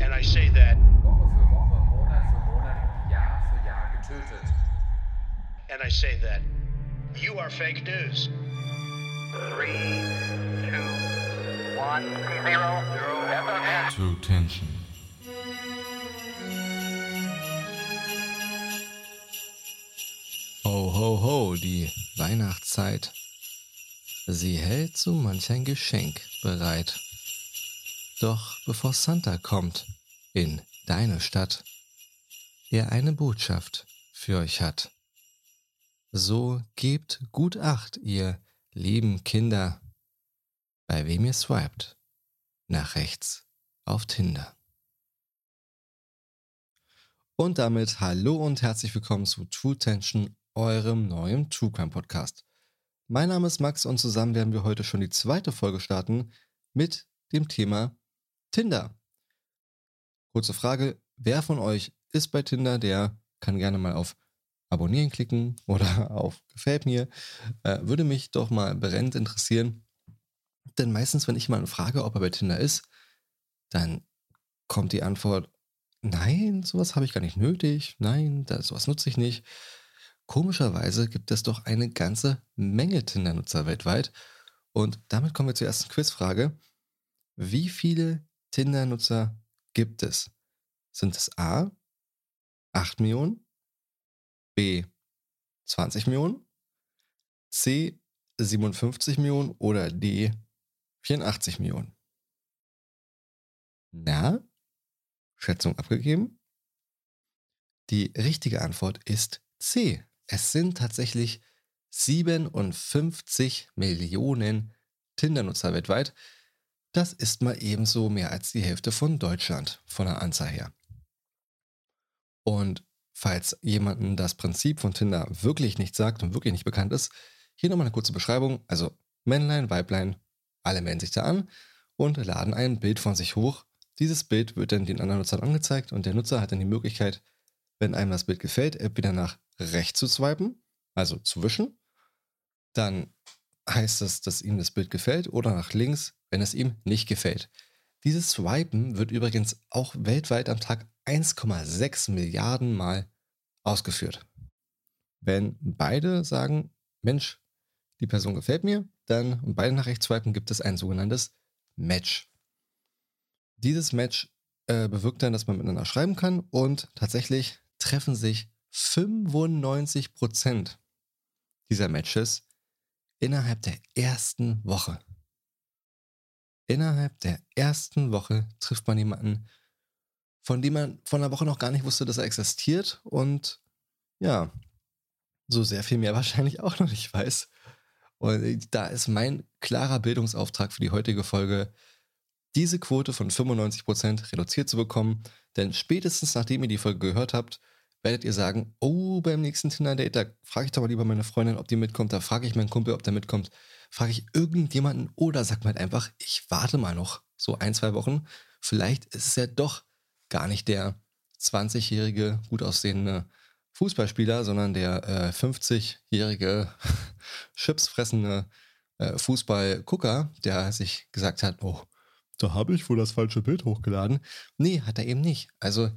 And I say that, Woche für Woche, Monat für Monat, Jahr für Jahr getötet. and I say that, you are fake news. Three, two, one, zero, zero. True Tension. Ho, ho, ho, die Weihnachtszeit. Sie hält so manch ein Geschenk bereit. Doch bevor Santa kommt in deine Stadt, er eine Botschaft für euch hat. So gebt gut Acht, ihr lieben Kinder, bei wem ihr swiped nach rechts auf Tinder. Und damit hallo und herzlich willkommen zu True Tension, eurem neuen True Crime Podcast. Mein Name ist Max und zusammen werden wir heute schon die zweite Folge starten mit dem Thema Tinder. Kurze Frage, wer von euch ist bei Tinder, der kann gerne mal auf Abonnieren klicken oder auf Gefällt mir. Äh, würde mich doch mal brennend interessieren. Denn meistens, wenn ich mal frage, ob er bei Tinder ist, dann kommt die Antwort, nein, sowas habe ich gar nicht nötig, nein, das, sowas nutze ich nicht. Komischerweise gibt es doch eine ganze Menge Tinder-Nutzer weltweit. Und damit kommen wir zur ersten Quizfrage. Wie viele Tinder-Nutzer gibt es? Sind es A, 8 Millionen, B, 20 Millionen, C, 57 Millionen oder D, 84 Millionen? Na? Schätzung abgegeben? Die richtige Antwort ist C. Es sind tatsächlich 57 Millionen Tinder-Nutzer weltweit. Das ist mal ebenso mehr als die Hälfte von Deutschland von der Anzahl her. Und falls jemandem das Prinzip von Tinder wirklich nicht sagt und wirklich nicht bekannt ist, hier nochmal eine kurze Beschreibung. Also Männlein, Weiblein, alle melden sich da an und laden ein Bild von sich hoch. Dieses Bild wird dann den anderen Nutzern angezeigt und der Nutzer hat dann die Möglichkeit, wenn einem das Bild gefällt, entweder nach rechts zu swipen, also zu wischen. Dann heißt das, dass ihm das Bild gefällt oder nach links, wenn es ihm nicht gefällt. Dieses Swipen wird übrigens auch weltweit am Tag 1,6 Milliarden Mal ausgeführt. Wenn beide sagen, Mensch, die Person gefällt mir, dann und beide nach rechts swipen, gibt es ein sogenanntes Match. Dieses Match äh, bewirkt dann, dass man miteinander schreiben kann und tatsächlich treffen sich 95% dieser Matches innerhalb der ersten Woche. Innerhalb der ersten Woche trifft man jemanden, von dem man von der Woche noch gar nicht wusste, dass er existiert und ja, so sehr viel mehr wahrscheinlich auch noch nicht weiß. Und da ist mein klarer Bildungsauftrag für die heutige Folge, diese Quote von 95% reduziert zu bekommen, denn spätestens nachdem ihr die Folge gehört habt, werdet ihr sagen, oh, beim nächsten Tinder-Date, da frage ich doch mal lieber meine Freundin, ob die mitkommt, da frage ich meinen Kumpel, ob der mitkommt, frage ich irgendjemanden oder sag mal halt einfach, ich warte mal noch so ein, zwei Wochen, vielleicht ist es ja doch gar nicht der 20-jährige, gut aussehende Fußballspieler, sondern der äh, 50-jährige chipsfressende äh, Fußballgucker, der sich gesagt hat, oh, da habe ich wohl das falsche Bild hochgeladen. Nee, hat er eben nicht. Also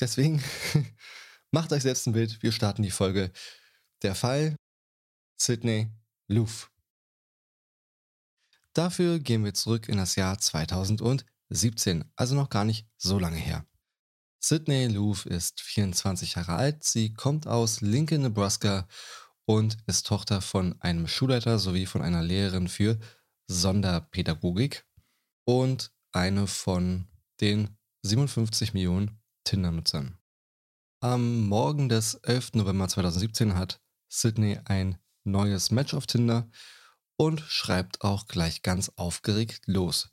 deswegen macht euch selbst ein Bild. Wir starten die Folge. Der Fall Sydney Loof. Dafür gehen wir zurück in das Jahr 2017, also noch gar nicht so lange her. Sydney Loof ist 24 Jahre alt, sie kommt aus Lincoln, Nebraska und ist Tochter von einem Schulleiter sowie von einer Lehrerin für Sonderpädagogik und eine von den 57 Millionen Tinder-Nutzern. Am Morgen des 11. November 2017 hat Sydney ein neues Match auf Tinder und schreibt auch gleich ganz aufgeregt los.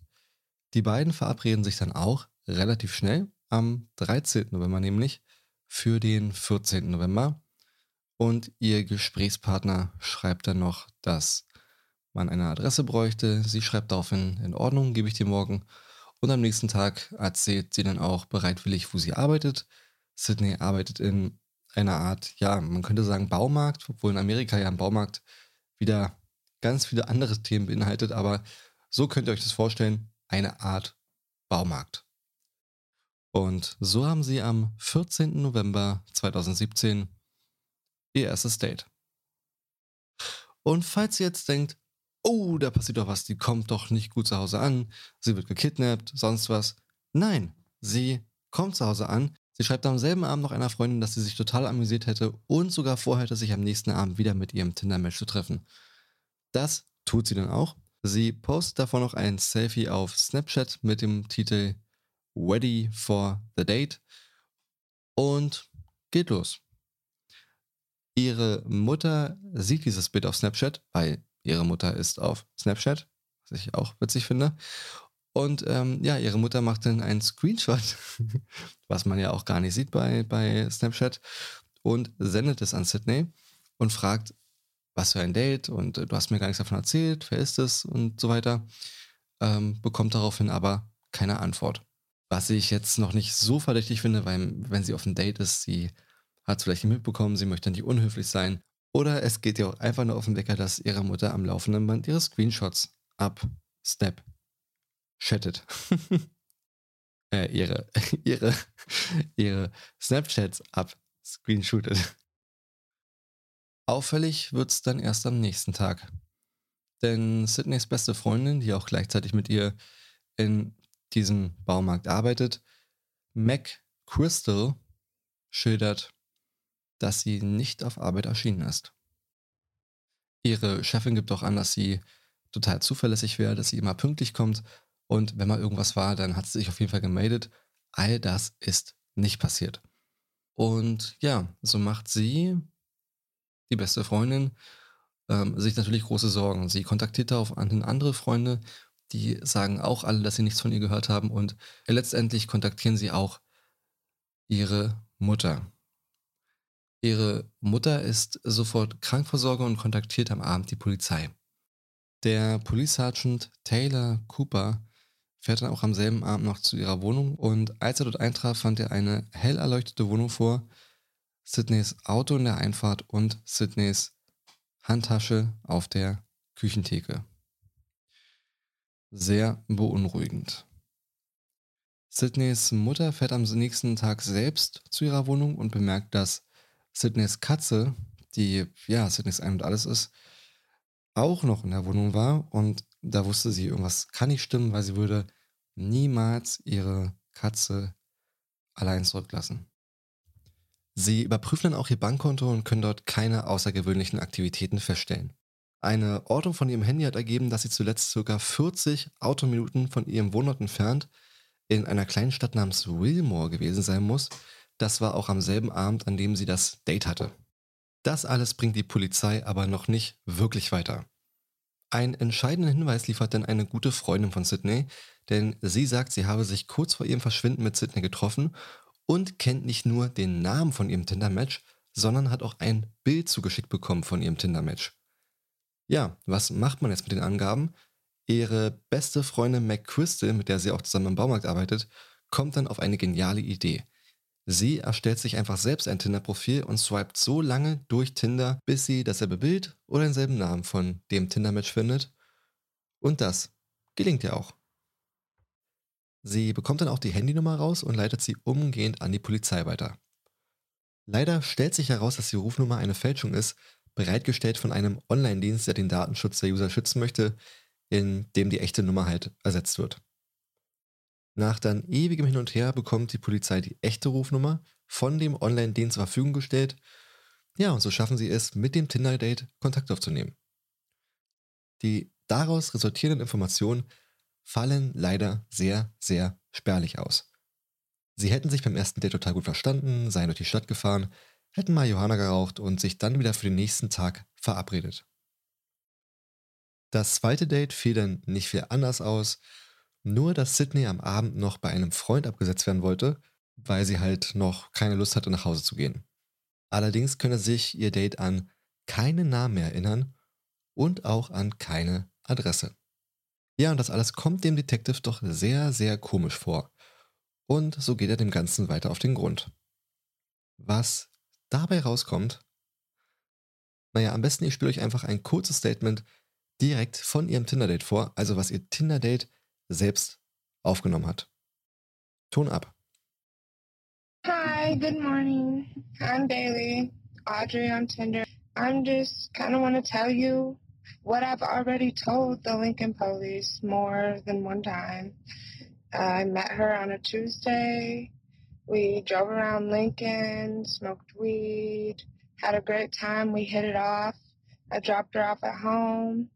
Die beiden verabreden sich dann auch relativ schnell am 13. November nämlich für den 14. November und ihr Gesprächspartner schreibt dann noch, dass man eine Adresse bräuchte. Sie schreibt daraufhin, in Ordnung, gebe ich dir morgen. Und am nächsten Tag erzählt sie dann auch bereitwillig, wo sie arbeitet. Sydney arbeitet in einer Art, ja, man könnte sagen Baumarkt, obwohl in Amerika ja ein Baumarkt wieder ganz viele andere Themen beinhaltet, aber so könnt ihr euch das vorstellen, eine Art Baumarkt. Und so haben sie am 14. November 2017 ihr erstes Date. Und falls ihr jetzt denkt, oh, da passiert doch was, die kommt doch nicht gut zu Hause an, sie wird gekidnappt, sonst was. Nein, sie kommt zu Hause an. Sie schreibt am selben Abend noch einer Freundin, dass sie sich total amüsiert hätte und sogar vorhätte, sich am nächsten Abend wieder mit ihrem Tinder-Match zu treffen. Das tut sie dann auch. Sie postet davon noch ein Selfie auf Snapchat mit dem Titel Ready for the Date und geht los. Ihre Mutter sieht dieses Bild auf Snapchat, weil ihre Mutter ist auf Snapchat, was ich auch witzig finde. Und ähm, ja, ihre Mutter macht dann einen Screenshot, was man ja auch gar nicht sieht bei, bei Snapchat, und sendet es an Sydney und fragt, was für ein Date und äh, du hast mir gar nichts davon erzählt, wer ist es und so weiter. Ähm, bekommt daraufhin aber keine Antwort. Was ich jetzt noch nicht so verdächtig finde, weil wenn sie auf ein Date ist, sie hat es vielleicht nicht mitbekommen, sie möchte nicht unhöflich sein. Oder es geht ihr auch einfach nur auf den Wecker, dass ihre Mutter am laufenden Band ihre Screenshots ab Snap chattet. äh, ihre, ihre, ihre Snapchats ab screenshootet. Auffällig wird es dann erst am nächsten Tag. Denn Sydneys beste Freundin, die auch gleichzeitig mit ihr in diesem Baumarkt arbeitet, Mac Crystal, schildert, dass sie nicht auf Arbeit erschienen ist. Ihre Chefin gibt auch an, dass sie total zuverlässig wäre, dass sie immer pünktlich kommt und wenn mal irgendwas war, dann hat sie sich auf jeden Fall gemeldet. All das ist nicht passiert. Und ja, so macht sie, die beste Freundin, ähm, sich natürlich große Sorgen. Sie kontaktiert darauf an andere Freunde, die sagen auch alle, dass sie nichts von ihr gehört haben und letztendlich kontaktieren sie auch ihre Mutter. Ihre Mutter ist sofort Krankversorger und kontaktiert am Abend die Polizei. Der Police Sergeant Taylor Cooper fährt dann auch am selben Abend noch zu ihrer Wohnung und als er dort eintraf, fand er eine hell erleuchtete Wohnung vor, Sydneys Auto in der Einfahrt und Sydneys Handtasche auf der Küchentheke. Sehr beunruhigend. Sydneys Mutter fährt am nächsten Tag selbst zu ihrer Wohnung und bemerkt, dass Sydneys Katze, die ja Sydneys Ein und Alles ist, auch noch in der Wohnung war und da wusste sie, irgendwas kann nicht stimmen, weil sie würde niemals ihre Katze allein zurücklassen. Sie überprüfen dann auch ihr Bankkonto und können dort keine außergewöhnlichen Aktivitäten feststellen. Eine Ortung von ihrem Handy hat ergeben, dass sie zuletzt ca. 40 Autominuten von ihrem Wohnort entfernt in einer kleinen Stadt namens Wilmore gewesen sein muss, das war auch am selben Abend, an dem sie das Date hatte. Das alles bringt die Polizei aber noch nicht wirklich weiter. Einen entscheidenden Hinweis liefert dann eine gute Freundin von Sydney, denn sie sagt, sie habe sich kurz vor ihrem Verschwinden mit Sydney getroffen und kennt nicht nur den Namen von ihrem Tinder-Match, sondern hat auch ein Bild zugeschickt bekommen von ihrem Tinder-Match. Ja, was macht man jetzt mit den Angaben? Ihre beste Freundin McChrystal, mit der sie auch zusammen im Baumarkt arbeitet, kommt dann auf eine geniale Idee. Sie erstellt sich einfach selbst ein Tinder-Profil und swiped so lange durch Tinder, bis sie dasselbe Bild oder denselben Namen von dem Tinder-Match findet. Und das gelingt ihr auch. Sie bekommt dann auch die Handynummer raus und leitet sie umgehend an die Polizei weiter. Leider stellt sich heraus, dass die Rufnummer eine Fälschung ist, bereitgestellt von einem Online-Dienst, der den Datenschutz der User schützen möchte, in dem die echte Nummer halt ersetzt wird. Nach dann ewigem Hin und Her bekommt die Polizei die echte Rufnummer von dem Online-Dienst zur Verfügung gestellt. Ja, und so schaffen sie es, mit dem Tinder-Date Kontakt aufzunehmen. Die daraus resultierenden Informationen fallen leider sehr, sehr spärlich aus. Sie hätten sich beim ersten Date total gut verstanden, seien durch die Stadt gefahren, hätten mal Johanna geraucht und sich dann wieder für den nächsten Tag verabredet. Das zweite Date fiel dann nicht viel anders aus nur, dass Sydney am Abend noch bei einem Freund abgesetzt werden wollte, weil sie halt noch keine Lust hatte, nach Hause zu gehen. Allerdings könne sich ihr Date an keinen Namen mehr erinnern und auch an keine Adresse. Ja, und das alles kommt dem Detective doch sehr, sehr komisch vor. Und so geht er dem Ganzen weiter auf den Grund. Was dabei rauskommt, naja, am besten ihr spielt euch einfach ein kurzes Statement direkt von ihrem Tinder-Date vor, also was ihr Tinder-Date selbst aufgenommen hat. Ton ab. Hi, good morning. I'm Bailey, Audrey on Tinder. I'm just kind of want to tell you what I've already told the Lincoln police more than one time. Uh, I met her on a Tuesday. We drove around Lincoln, smoked weed, had a great time. We hit it off. I dropped her off at home,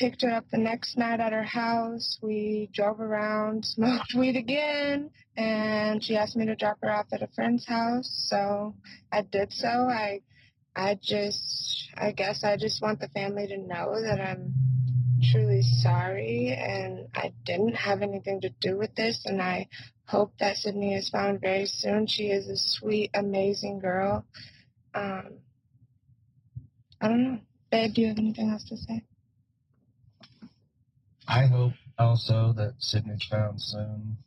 picked her up the next night at her house. We drove around, smoked weed again, and she asked me to drop her off at a friend's house. So I did so. I, I just, I guess I just want the family to know that I'm truly sorry and I didn't have anything to do with this and I hope that Sydney is found very soon. She is a sweet, amazing girl. Um, I don't know. Babe, do you have anything else to say? I hope also that Sydney's found soon.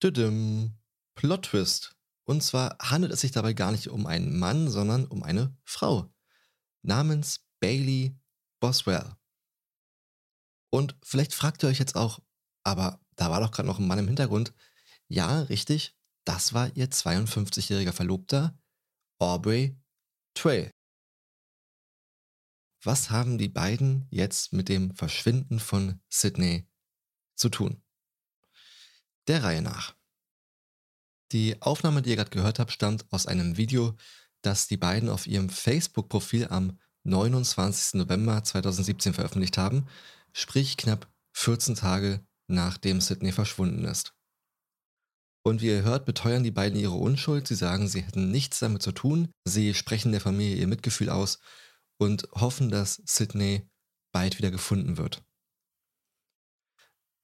Tüdüm. Plot Twist. Und zwar handelt es sich dabei gar nicht um einen Mann, sondern um eine Frau. Namens Bailey Boswell. Und vielleicht fragt ihr euch jetzt auch, aber da war doch gerade noch ein Mann im Hintergrund. Ja, richtig, das war ihr 52-jähriger Verlobter, Aubrey Trail. Was haben die beiden jetzt mit dem Verschwinden von Sydney zu tun? Der Reihe nach. Die Aufnahme, die ihr gerade gehört habt, stammt aus einem Video, das die beiden auf ihrem Facebook-Profil am 29. November 2017 veröffentlicht haben, sprich knapp 14 Tage nachdem Sydney verschwunden ist. Und wie ihr hört, beteuern die beiden ihre Unschuld. Sie sagen, sie hätten nichts damit zu tun. Sie sprechen der Familie ihr Mitgefühl aus und hoffen, dass Sydney bald wieder gefunden wird.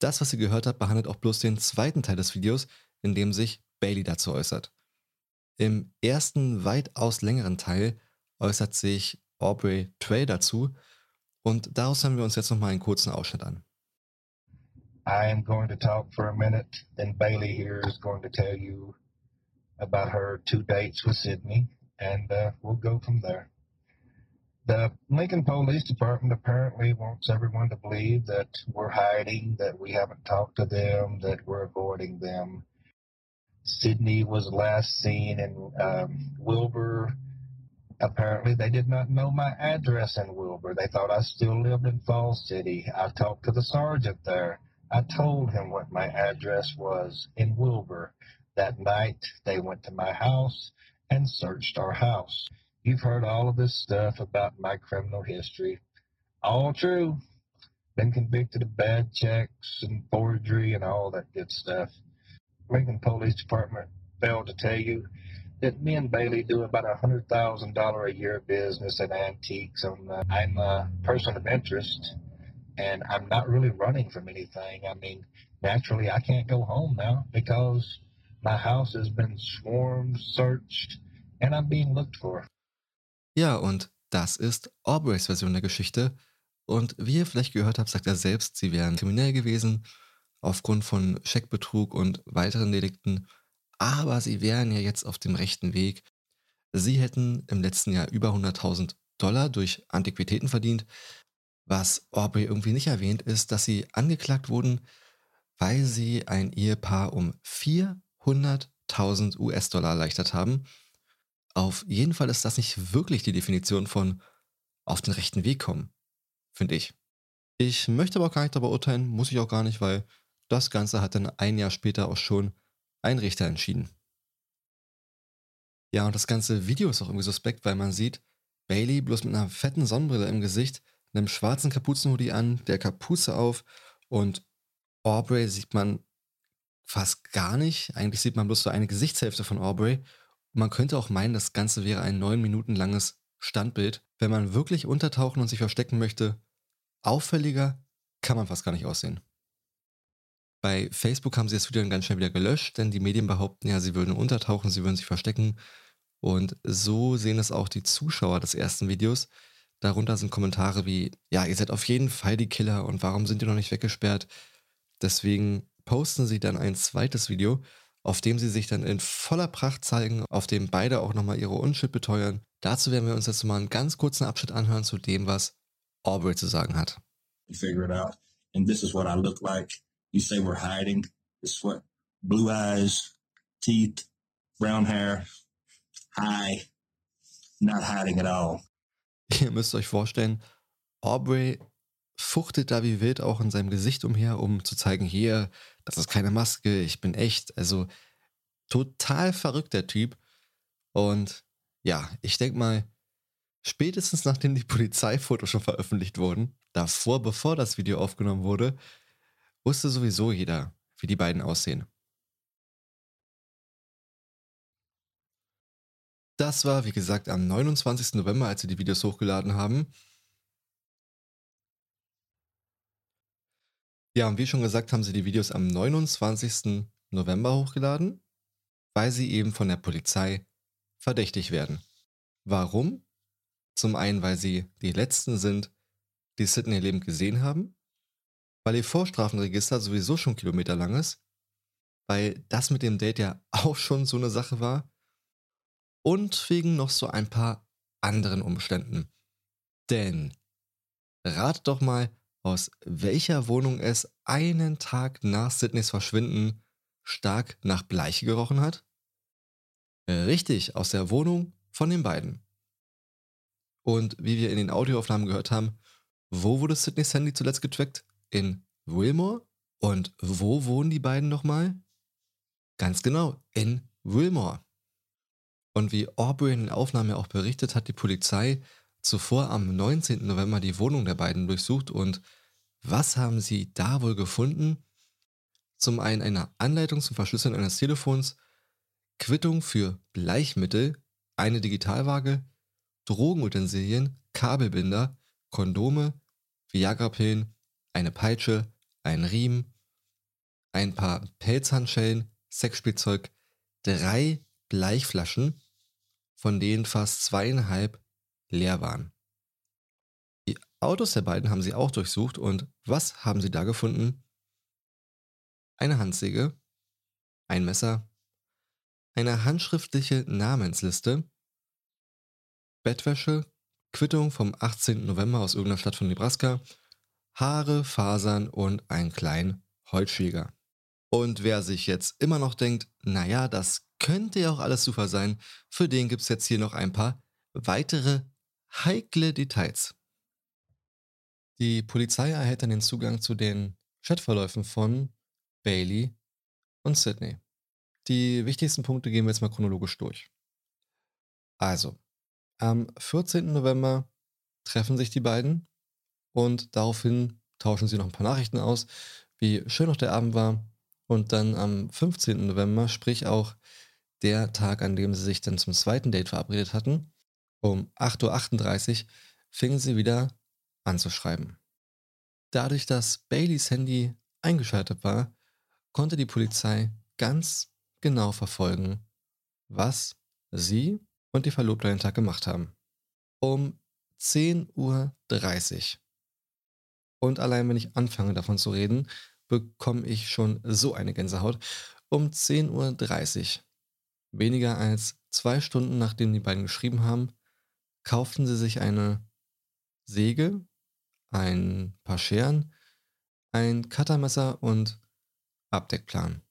Das, was ihr gehört habt, behandelt auch bloß den zweiten Teil des Videos, in dem sich Bailey dazu äußert. Im ersten, weitaus längeren Teil äußert sich Aubrey Trey dazu und daraus hören wir uns jetzt nochmal einen kurzen Ausschnitt an. I am going to talk for a minute, then Bailey here is going to tell you about her two dates with Sydney, and uh, we'll go from there. The Lincoln Police Department apparently wants everyone to believe that we're hiding, that we haven't talked to them, that we're avoiding them. Sydney was last seen in um, Wilbur. Apparently, they did not know my address in Wilbur. They thought I still lived in Falls City. I talked to the sergeant there. I told him what my address was in Wilbur. That night, they went to my house and searched our house. You've heard all of this stuff about my criminal history. All true. Been convicted of bad checks and forgery and all that good stuff. Lincoln Police Department failed to tell you that me and Bailey do about a hundred thousand dollar a year business in antiques. I'm, uh, I'm a person of interest, and I'm not really running from anything. I mean, naturally, I can't go home now because my house has been swarmed, searched, and I'm being looked for. Ja, und das ist Aubreys Version der Geschichte. Und wie ihr vielleicht gehört habt, sagt er selbst, sie wären kriminell gewesen, aufgrund von Scheckbetrug und weiteren Delikten. Aber sie wären ja jetzt auf dem rechten Weg. Sie hätten im letzten Jahr über 100.000 Dollar durch Antiquitäten verdient. Was Aubrey irgendwie nicht erwähnt, ist, dass sie angeklagt wurden, weil sie ein Ehepaar um 400.000 US-Dollar erleichtert haben. Auf jeden Fall ist das nicht wirklich die Definition von auf den rechten Weg kommen, finde ich. Ich möchte aber auch gar nicht darüber urteilen, muss ich auch gar nicht, weil das Ganze hat dann ein Jahr später auch schon ein Richter entschieden. Ja, und das ganze Video ist auch irgendwie suspekt, weil man sieht Bailey bloß mit einer fetten Sonnenbrille im Gesicht, einem schwarzen Kapuzenhoodie an, der Kapuze auf und Aubrey sieht man fast gar nicht. Eigentlich sieht man bloß so eine Gesichtshälfte von Aubrey. Man könnte auch meinen, das Ganze wäre ein neun Minuten langes Standbild. Wenn man wirklich untertauchen und sich verstecken möchte, auffälliger kann man fast gar nicht aussehen. Bei Facebook haben sie das Video dann ganz schnell wieder gelöscht, denn die Medien behaupten ja, sie würden untertauchen, sie würden sich verstecken. Und so sehen es auch die Zuschauer des ersten Videos. Darunter sind Kommentare wie, ja, ihr seid auf jeden Fall die Killer und warum sind ihr noch nicht weggesperrt? Deswegen posten sie dann ein zweites Video, auf dem sie sich dann in voller Pracht zeigen, auf dem beide auch nochmal ihre Unschuld beteuern. Dazu werden wir uns jetzt mal einen ganz kurzen Abschnitt anhören zu dem, was Aubrey zu sagen hat. You figure it out. And this is what I look like. You say we're hiding. This is what blue eyes, teeth, brown hair, high, not hiding at all. Ihr müsst euch vorstellen, Aubrey fuchtelt da wie wild auch in seinem Gesicht umher, um zu zeigen, hier, das ist keine Maske, ich bin echt. Also total verrückt der Typ. Und ja, ich denke mal, spätestens nachdem die Polizeifotos schon veröffentlicht wurden, davor, bevor das Video aufgenommen wurde, wusste sowieso jeder, wie die beiden aussehen. Das war, wie gesagt, am 29. November, als sie die Videos hochgeladen haben. Ja, und wie schon gesagt, haben sie die Videos am 29. November hochgeladen, weil sie eben von der Polizei verdächtig werden. Warum? Zum einen, weil sie die Letzten sind, die Sydney lebend gesehen haben, weil ihr Vorstrafenregister sowieso schon kilometerlang ist, weil das mit dem Date ja auch schon so eine Sache war und wegen noch so ein paar anderen Umständen. Denn rat doch mal, aus welcher Wohnung es einen Tag nach Sydneys Verschwinden stark nach Bleiche gerochen hat? Richtig, aus der Wohnung von den beiden. Und wie wir in den Audioaufnahmen gehört haben, wo wurde Sydneys Handy zuletzt getrackt? In Wilmore? Und wo wohnen die beiden nochmal? Ganz genau, in Wilmore. Und wie Aubrey in den Aufnahmen ja auch berichtet, hat die Polizei zuvor am 19. November die Wohnung der beiden durchsucht und was haben sie da wohl gefunden? Zum einen eine Anleitung zum Verschlüsseln eines Telefons, Quittung für Bleichmittel, eine Digitalwaage, Drogenutensilien, Kabelbinder, Kondome, Viagra-Pillen, eine Peitsche, ein Riemen, ein paar Pelzhandschellen, Sexspielzeug, drei Bleichflaschen, von denen fast zweieinhalb leer waren. Die Autos der beiden haben sie auch durchsucht und was haben sie da gefunden? Eine Handsäge, ein Messer, eine handschriftliche Namensliste, Bettwäsche, Quittung vom 18. November aus irgendeiner Stadt von Nebraska, Haare, Fasern und einen kleinen Holzschläger. Und wer sich jetzt immer noch denkt, naja, das könnte ja auch alles super sein, für den gibt es jetzt hier noch ein paar weitere heikle Details. Die Polizei erhält dann den Zugang zu den Chatverläufen von Bailey und Sydney. Die wichtigsten Punkte gehen wir jetzt mal chronologisch durch. Also, am 14. November treffen sich die beiden und daraufhin tauschen sie noch ein paar Nachrichten aus, wie schön noch der Abend war. Und dann am 15. November, sprich auch der Tag, an dem sie sich dann zum zweiten Date verabredet hatten, um 8.38 Uhr fingen sie wieder an zu schreiben. Dadurch, dass Baileys Handy eingeschaltet war, konnte die Polizei ganz genau verfolgen, was sie und die Verlobte den Tag gemacht haben. Um 10.30 Uhr. Und allein wenn ich anfange davon zu reden, bekomme ich schon so eine Gänsehaut. Um 10.30 Uhr, weniger als zwei Stunden nachdem die beiden geschrieben haben, kauften sie sich eine Säge, ein paar Scheren, ein Cuttermesser und Abdeckplan.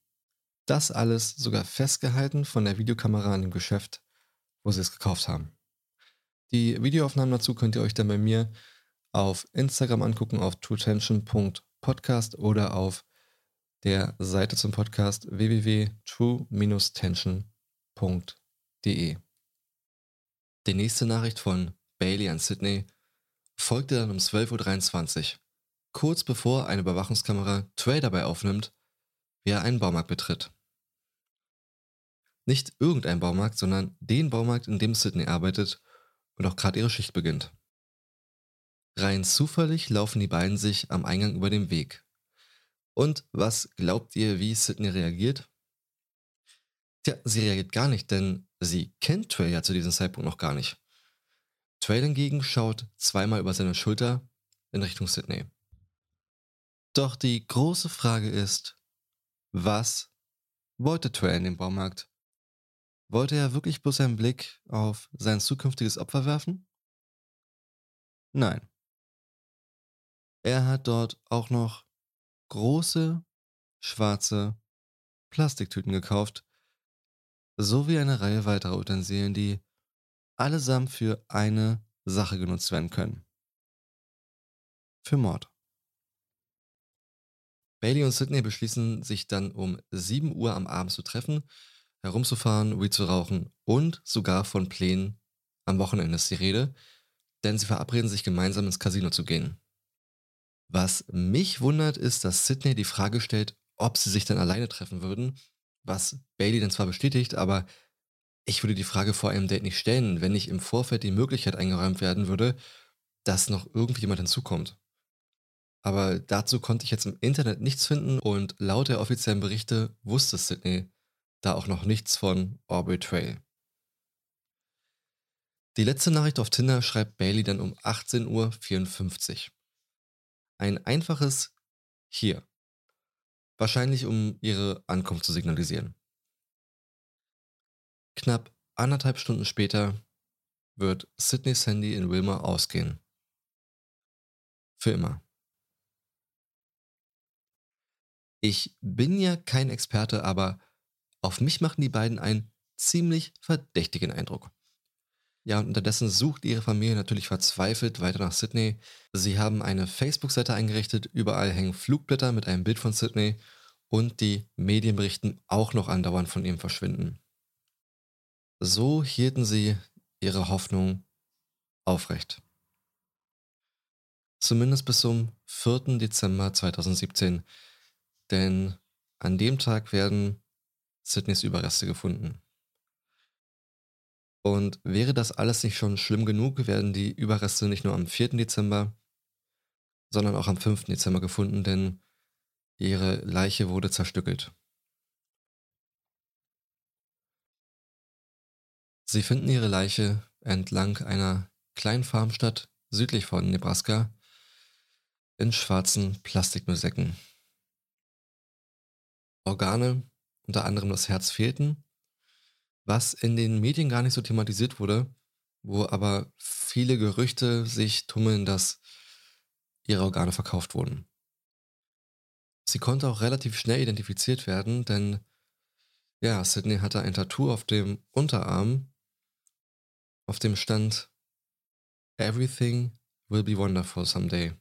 Das alles sogar festgehalten von der Videokamera an dem Geschäft, wo sie es gekauft haben. Die Videoaufnahmen dazu könnt ihr euch dann bei mir auf Instagram angucken, auf truetension.podcast oder auf der Seite zum Podcast www.true-tension.de. Die nächste Nachricht von Bailey an Sydney folgte dann um 12.23 Uhr, kurz bevor eine Überwachungskamera Trey dabei aufnimmt, wie er einen Baumarkt betritt. Nicht irgendein Baumarkt, sondern den Baumarkt, in dem Sydney arbeitet und auch gerade ihre Schicht beginnt. Rein zufällig laufen die beiden sich am Eingang über den Weg. Und was glaubt ihr, wie Sydney reagiert? Tja, sie reagiert gar nicht, denn sie kennt Trey ja zu diesem Zeitpunkt noch gar nicht. Trey hingegen schaut zweimal über seine Schulter in Richtung Sydney. Doch die große Frage ist, was wollte Trey in dem Baumarkt? Wollte er wirklich bloß einen Blick auf sein zukünftiges Opfer werfen? Nein. Er hat dort auch noch große, schwarze Plastiktüten gekauft, sowie eine Reihe weiterer Utensilien, die allesamt für eine Sache genutzt werden können. Für Mord. Bailey und Sidney beschließen, sich dann um 7 Uhr am Abend zu treffen, herumzufahren, Weed zu rauchen und sogar von Plänen am Wochenende ist die Rede, denn sie verabreden sich gemeinsam ins Casino zu gehen. Was mich wundert, ist, dass Sidney die Frage stellt, ob sie sich dann alleine treffen würden, was Bailey dann zwar bestätigt, aber ich würde die Frage vor einem Date nicht stellen, wenn nicht im Vorfeld die Möglichkeit eingeräumt werden würde, dass noch irgendjemand hinzukommt. Aber dazu konnte ich jetzt im Internet nichts finden und laut der offiziellen Berichte wusste Sidney da auch noch nichts von Aubrey Trail. Die letzte Nachricht auf Tinder schreibt Bailey dann um 18.54 Uhr. Ein einfaches Hier. Wahrscheinlich um ihre Ankunft zu signalisieren. Knapp anderthalb Stunden später wird Sydneys Handy in Wilma ausgehen. Für immer. Ich bin ja kein Experte, aber auf mich machen die beiden einen ziemlich verdächtigen Eindruck. Ja, und unterdessen sucht ihre Familie natürlich verzweifelt weiter nach Sydney. Sie haben eine Facebook-Seite eingerichtet, überall hängen Flugblätter mit einem Bild von Sydney und die Medien berichten auch noch andauernd von ihrem Verschwinden. So hielten sie ihre Hoffnung aufrecht. Zumindest bis zum 4. Dezember 2017, denn an dem Tag werden Sydneys Überreste gefunden. Und wäre das alles nicht schon schlimm genug, werden die Überreste nicht nur am 4. Dezember, sondern auch am 5. Dezember gefunden, denn ihre Leiche wurde zerstückelt. Sie finden ihre Leiche entlang einer kleinen Farmstadt südlich von Nebraska in schwarzen Plastikmüllsäcken. Organe, unter anderem das Herz, fehlten was in den Medien gar nicht so thematisiert wurde, wo aber viele Gerüchte sich tummeln, dass ihre Organe verkauft wurden. Sie konnte auch relativ schnell identifiziert werden, denn ja, Sydney hatte ein Tattoo auf dem Unterarm, auf dem stand Everything will be wonderful someday.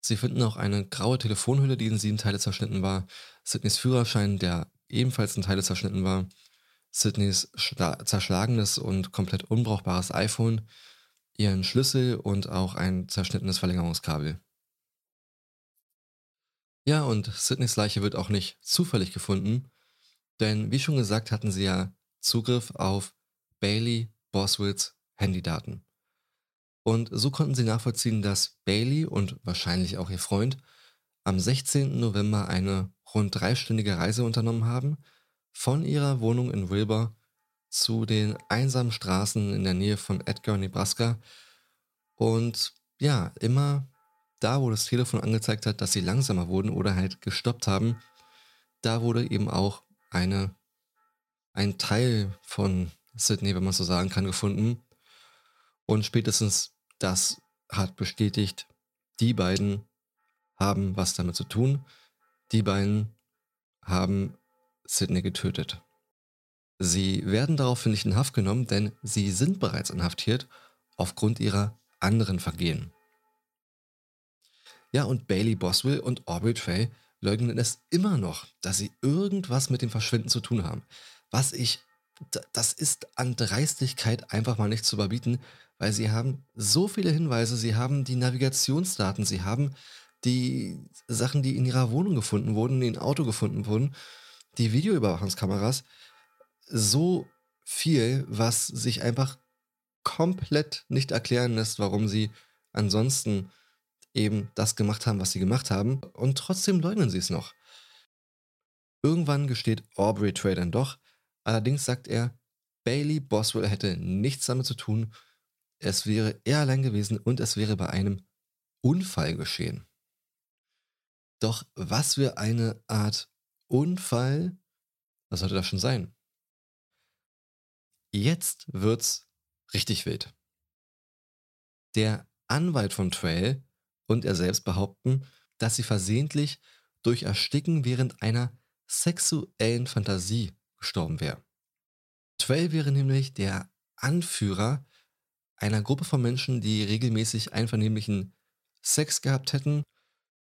Sie finden auch eine graue Telefonhülle, die in sieben Teile zerschnitten war, Sydneys Führerschein, der ebenfalls in Teile zerschnitten war, Sydneys zerschlagenes und komplett unbrauchbares iPhone, ihren Schlüssel und auch ein zerschnittenes Verlängerungskabel. Ja, und Sydneys Leiche wird auch nicht zufällig gefunden, denn wie schon gesagt hatten sie ja Zugriff auf Bailey Boswells Handydaten. Und so konnten sie nachvollziehen, dass Bailey und wahrscheinlich auch ihr Freund am 16. November eine rund dreistündige Reise unternommen haben, von ihrer Wohnung in Wilbur zu den einsamen Straßen in der Nähe von Edgar, Nebraska. Und ja, immer da, wo das Telefon angezeigt hat, dass sie langsamer wurden oder halt gestoppt haben, da wurde eben auch eine, ein Teil von Sydney, wenn man so sagen kann, gefunden. Und spätestens das hat bestätigt, die beiden haben was damit zu tun. Die beiden haben Sidney getötet. Sie werden daraufhin nicht in Haft genommen, denn sie sind bereits inhaftiert aufgrund ihrer anderen Vergehen. Ja, und Bailey Boswell und Aubrey Trey leugnen es immer noch, dass sie irgendwas mit dem Verschwinden zu tun haben. Was ich, das ist an Dreistigkeit einfach mal nicht zu überbieten, weil sie haben so viele Hinweise, sie haben die Navigationsdaten, sie haben die Sachen, die in ihrer Wohnung gefunden wurden, in Auto gefunden wurden, die Videoüberwachungskameras, so viel, was sich einfach komplett nicht erklären lässt, warum sie ansonsten eben das gemacht haben, was sie gemacht haben. Und trotzdem leugnen sie es noch. Irgendwann gesteht Aubrey Trey dann doch. Allerdings sagt er, Bailey Boswell hätte nichts damit zu tun. Es wäre er allein gewesen und es wäre bei einem Unfall geschehen. Doch was für eine Art Unfall, was sollte das schon sein? Jetzt wird's richtig wild. Der Anwalt von Trail und er selbst behaupten, dass sie versehentlich durch Ersticken während einer sexuellen Fantasie gestorben wäre. Trail wäre nämlich der Anführer einer Gruppe von Menschen, die regelmäßig einvernehmlichen Sex gehabt hätten.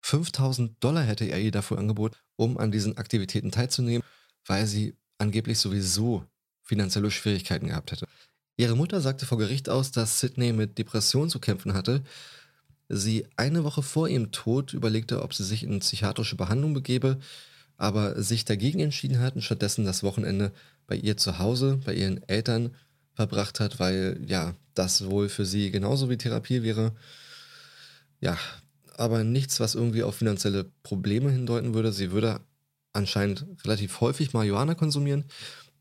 5000 Dollar hätte er ihr dafür angeboten, um an diesen Aktivitäten teilzunehmen, weil sie angeblich sowieso finanzielle Schwierigkeiten gehabt hätte. Ihre Mutter sagte vor Gericht aus, dass Sidney mit Depressionen zu kämpfen hatte. Sie eine Woche vor ihrem Tod überlegte, ob sie sich in psychiatrische Behandlung begebe, aber sich dagegen entschieden hat und stattdessen das Wochenende bei ihr zu Hause, bei ihren Eltern verbracht hat, weil ja, das wohl für sie genauso wie Therapie wäre. Ja, aber nichts, was irgendwie auf finanzielle Probleme hindeuten würde. Sie würde anscheinend relativ häufig Marihuana konsumieren.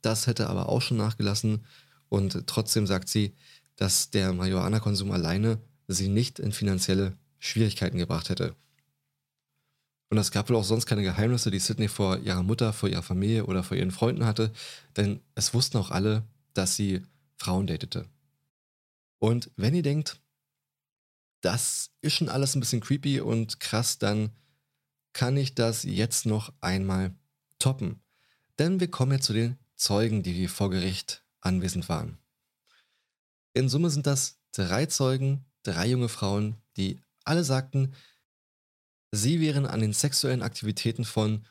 Das hätte aber auch schon nachgelassen. Und trotzdem sagt sie, dass der Marihuana-Konsum alleine sie nicht in finanzielle Schwierigkeiten gebracht hätte. Und es gab wohl auch sonst keine Geheimnisse, die Sydney vor ihrer Mutter, vor ihrer Familie oder vor ihren Freunden hatte, denn es wussten auch alle, dass sie Frauen datete. Und wenn ihr denkt, das ist schon alles ein bisschen creepy und krass, dann kann ich das jetzt noch einmal toppen. Denn wir kommen jetzt zu den Zeugen, die vor Gericht anwesend waren. In Summe sind das drei Zeugen, drei junge Frauen, die alle sagten, sie wären an den sexuellen Aktivitäten von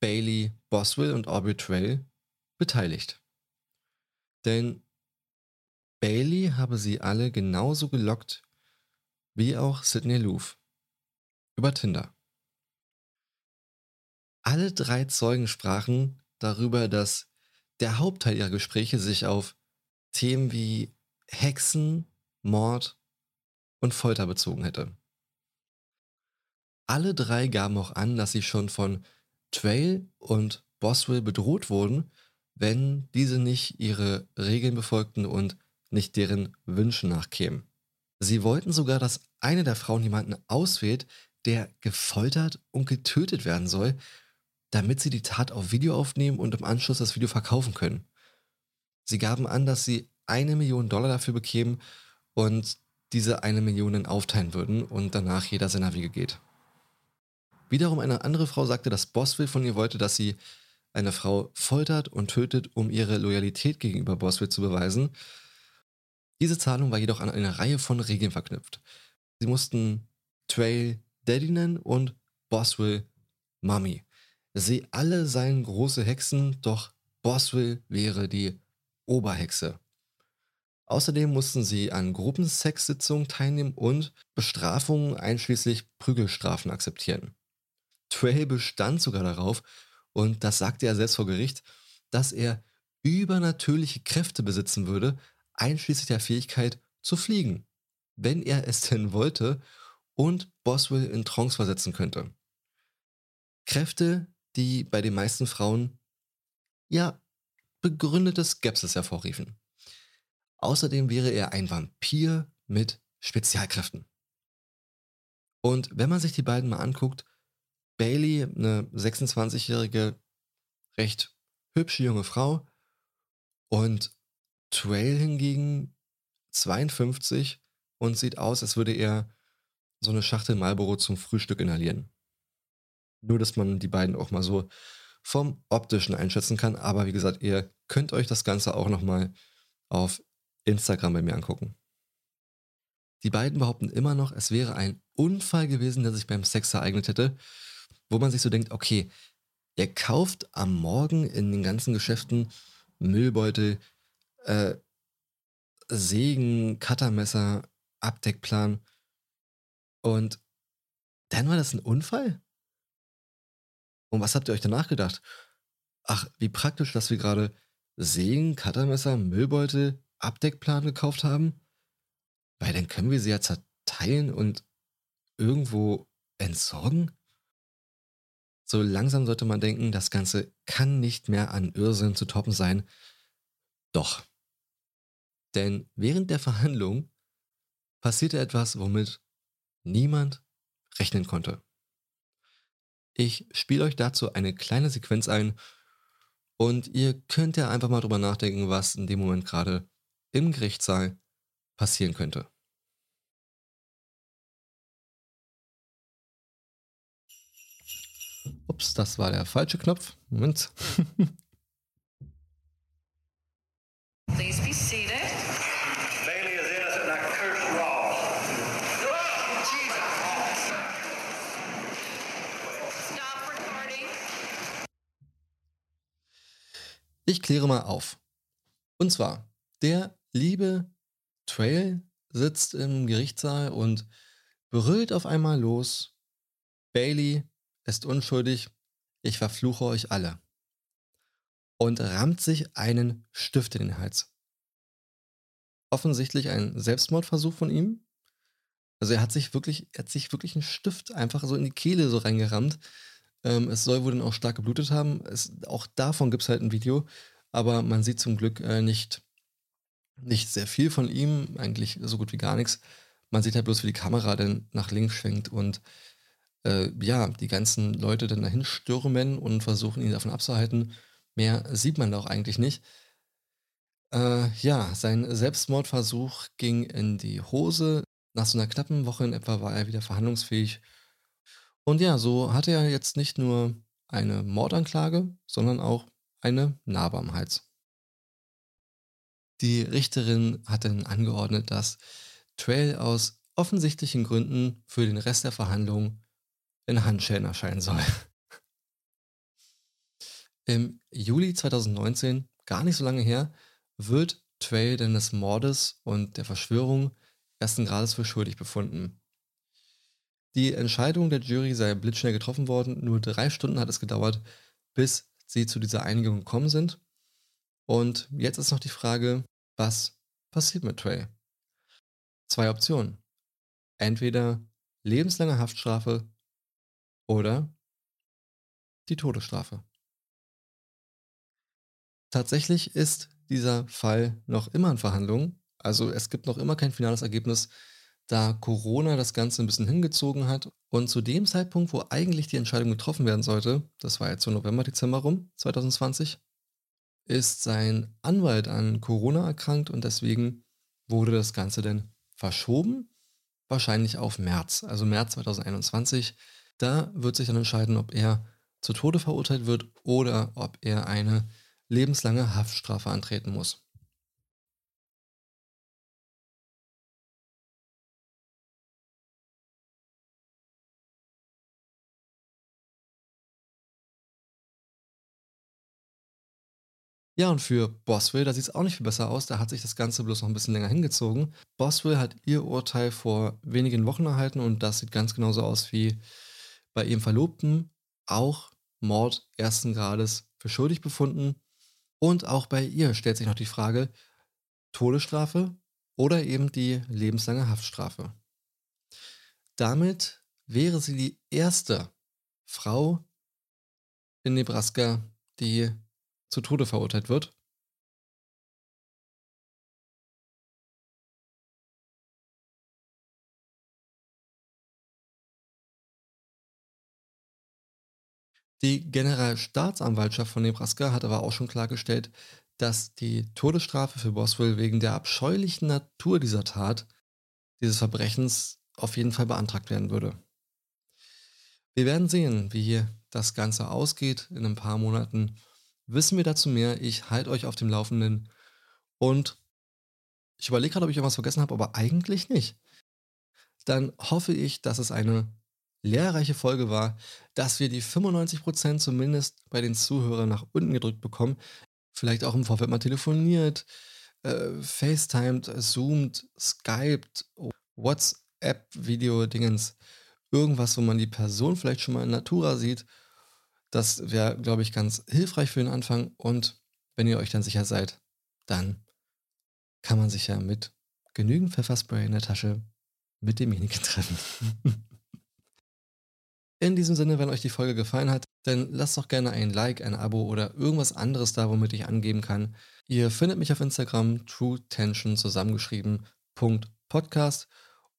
Bailey Boswell und Aubrey Trail beteiligt. Denn Bailey habe sie alle genauso gelockt wie auch Sidney Loof über Tinder. Alle drei Zeugen sprachen darüber, dass der Hauptteil ihrer Gespräche sich auf Themen wie Hexen, Mord und Folter bezogen hätte. Alle drei gaben auch an, dass sie schon von Trail und Boswell bedroht wurden, wenn diese nicht ihre Regeln befolgten und nicht deren Wünschen nachkämen. Sie wollten sogar, dass eine der Frauen jemanden auswählt, der gefoltert und getötet werden soll, damit sie die Tat auf Video aufnehmen und im Anschluss das Video verkaufen können. Sie gaben an, dass sie eine Million Dollar dafür bekämen und diese eine Million aufteilen würden und danach jeder seiner Wege geht. Wiederum eine andere Frau sagte, dass Boswell von ihr wollte, dass sie eine Frau foltert und tötet, um ihre Loyalität gegenüber Boswell zu beweisen. Diese Zahlung war jedoch an eine Reihe von Regeln verknüpft. Sie mussten Trail Daddy nennen und Boswell Mommy. Sie alle seien große Hexen, doch Boswell wäre die Oberhexe. Außerdem mussten sie an Gruppensexsitzungen teilnehmen und Bestrafungen einschließlich Prügelstrafen akzeptieren. Trail bestand sogar darauf, und das sagte er selbst vor Gericht, dass er übernatürliche Kräfte besitzen würde, einschließlich der Fähigkeit zu fliegen, wenn er es denn wollte und Boswell in Trance versetzen könnte. Kräfte, die bei den meisten Frauen ja begründete Skepsis hervorriefen. Außerdem wäre er ein Vampir mit Spezialkräften. Und wenn man sich die beiden mal anguckt, Bailey, eine 26-jährige, recht hübsche junge Frau und Trail hingegen 52 und sieht aus, als würde er so eine Schachtel Marlboro zum Frühstück inhalieren. Nur, dass man die beiden auch mal so vom optischen einschätzen kann. Aber wie gesagt, ihr könnt euch das Ganze auch nochmal auf Instagram bei mir angucken. Die beiden behaupten immer noch, es wäre ein Unfall gewesen, der sich beim Sex ereignet hätte, wo man sich so denkt, okay, ihr kauft am Morgen in den ganzen Geschäften Müllbeutel, äh, Sägen, Cuttermesser, Abdeckplan und dann war das ein Unfall? Und was habt ihr euch danach gedacht? Ach, wie praktisch, dass wir gerade Sägen, Cuttermesser, Müllbeutel, Abdeckplan gekauft haben, weil dann können wir sie ja zerteilen und irgendwo entsorgen. So langsam sollte man denken, das Ganze kann nicht mehr an Irrsinn zu toppen sein. Doch. Denn während der Verhandlung passierte etwas, womit niemand rechnen konnte. Ich spiele euch dazu eine kleine Sequenz ein und ihr könnt ja einfach mal drüber nachdenken, was in dem Moment gerade im Gerichtssaal passieren könnte. Ups, das war der falsche Knopf. Moment. Please be seated. Bailey is innocent, I curse all. Stop recording. Ich kläre mal auf. Und zwar, der liebe Trail sitzt im Gerichtssaal und brüllt auf einmal los. Bailey ist unschuldig, ich verfluche euch alle. Und rammt sich einen Stift in den Hals. Offensichtlich ein Selbstmordversuch von ihm. Also er hat sich wirklich, er hat sich wirklich einen Stift einfach so in die Kehle so reingerammt. Ähm, es soll wohl dann auch stark geblutet haben. Es, auch davon gibt es halt ein Video, aber man sieht zum Glück äh, nicht, nicht sehr viel von ihm, eigentlich so gut wie gar nichts. Man sieht halt bloß, wie die Kamera dann nach links schwenkt und äh, ja, die ganzen Leute dann dahin stürmen und versuchen, ihn davon abzuhalten. Mehr sieht man da auch eigentlich nicht. Äh, ja, sein Selbstmordversuch ging in die Hose. Nach so einer knappen Woche in etwa war er wieder verhandlungsfähig. Und ja, so hatte er jetzt nicht nur eine Mordanklage, sondern auch eine Narbe am Hals. Die Richterin hat dann angeordnet, dass Trail aus offensichtlichen Gründen für den Rest der Verhandlung in Handschellen erscheinen soll. Im Juli 2019, gar nicht so lange her, wird Trail denn des Mordes und der Verschwörung ersten Grades für schuldig befunden. Die Entscheidung der Jury sei blitzschnell getroffen worden, nur drei Stunden hat es gedauert, bis sie zu dieser Einigung gekommen sind. Und jetzt ist noch die Frage, was passiert mit Trey? Zwei Optionen. Entweder lebenslange Haftstrafe oder die Todesstrafe. Tatsächlich ist dieser Fall noch immer in Verhandlungen. Also es gibt noch immer kein finales Ergebnis, da Corona das Ganze ein bisschen hingezogen hat. Und zu dem Zeitpunkt, wo eigentlich die Entscheidung getroffen werden sollte, das war jetzt so November, Dezember rum, 2020, ist sein Anwalt an Corona erkrankt und deswegen wurde das Ganze dann verschoben, wahrscheinlich auf März, also März 2021. Da wird sich dann entscheiden, ob er zu Tode verurteilt wird oder ob er eine lebenslange Haftstrafe antreten muss. Ja, und für Boswell, da sieht es auch nicht viel besser aus. Da hat sich das Ganze bloß noch ein bisschen länger hingezogen. Boswell hat ihr Urteil vor wenigen Wochen erhalten und das sieht ganz genauso aus wie bei ihrem Verlobten. Auch Mord ersten Grades für schuldig befunden. Und auch bei ihr stellt sich noch die Frage, Todesstrafe oder eben die lebenslange Haftstrafe. Damit wäre sie die erste Frau in Nebraska, die zu Tode verurteilt wird. Die Generalstaatsanwaltschaft von Nebraska hat aber auch schon klargestellt, dass die Todesstrafe für Boswell wegen der abscheulichen Natur dieser Tat, dieses Verbrechens, auf jeden Fall beantragt werden würde. Wir werden sehen, wie das Ganze ausgeht in ein paar Monaten wissen wir dazu mehr. Ich halte euch auf dem Laufenden. Und ich überlege gerade, ob ich irgendwas vergessen habe, aber eigentlich nicht. Dann hoffe ich, dass es eine lehrreiche Folge war, dass wir die 95% zumindest bei den Zuhörern nach unten gedrückt bekommen. Vielleicht auch im Vorfeld mal telefoniert, äh, FaceTimed, Zoomed, Skyped, WhatsApp-Video-Dingens. Irgendwas, wo man die Person vielleicht schon mal in Natura sieht das wäre, glaube ich, ganz hilfreich für den Anfang. Und wenn ihr euch dann sicher seid, dann kann man sich ja mit genügend Pfefferspray in der Tasche mit demjenigen treffen. In diesem Sinne, wenn euch die Folge gefallen hat, dann lasst doch gerne ein Like, ein Abo oder irgendwas anderes da, womit ich angeben kann. Ihr findet mich auf Instagram TrueTension zusammengeschrieben Podcast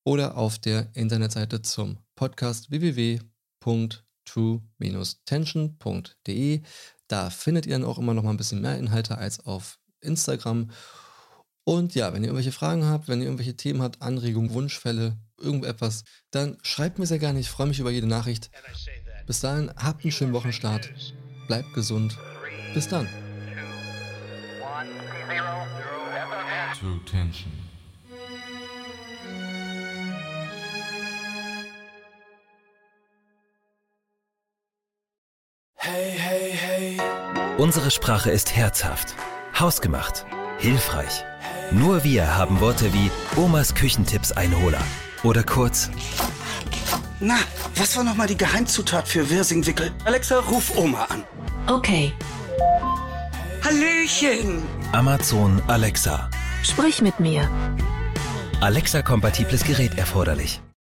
oder auf der Internetseite zum Podcast www.truetension.com true-tension.de. Da findet ihr dann auch immer noch mal ein bisschen mehr Inhalte als auf Instagram. Und ja, wenn ihr irgendwelche Fragen habt, wenn ihr irgendwelche Themen habt, Anregungen, Wunschfälle, irgendetwas, dann schreibt mir sehr gerne. Ich freue mich über jede Nachricht. Bis dahin, habt einen schönen Wochenstart. Bleibt gesund. Bis dann. One, zero, zero, FFM. To tension. Unsere Sprache ist herzhaft, hausgemacht, hilfreich. Nur wir haben Worte wie Omas Küchentipps Einholer oder kurz Na, was war nochmal die Geheimzutat für Wirsingwickel? Alexa, ruf Oma an. Okay, Hallöchen! Amazon Alexa. sprich mit mir. Alexa-kompatibles Gerät erforderlich.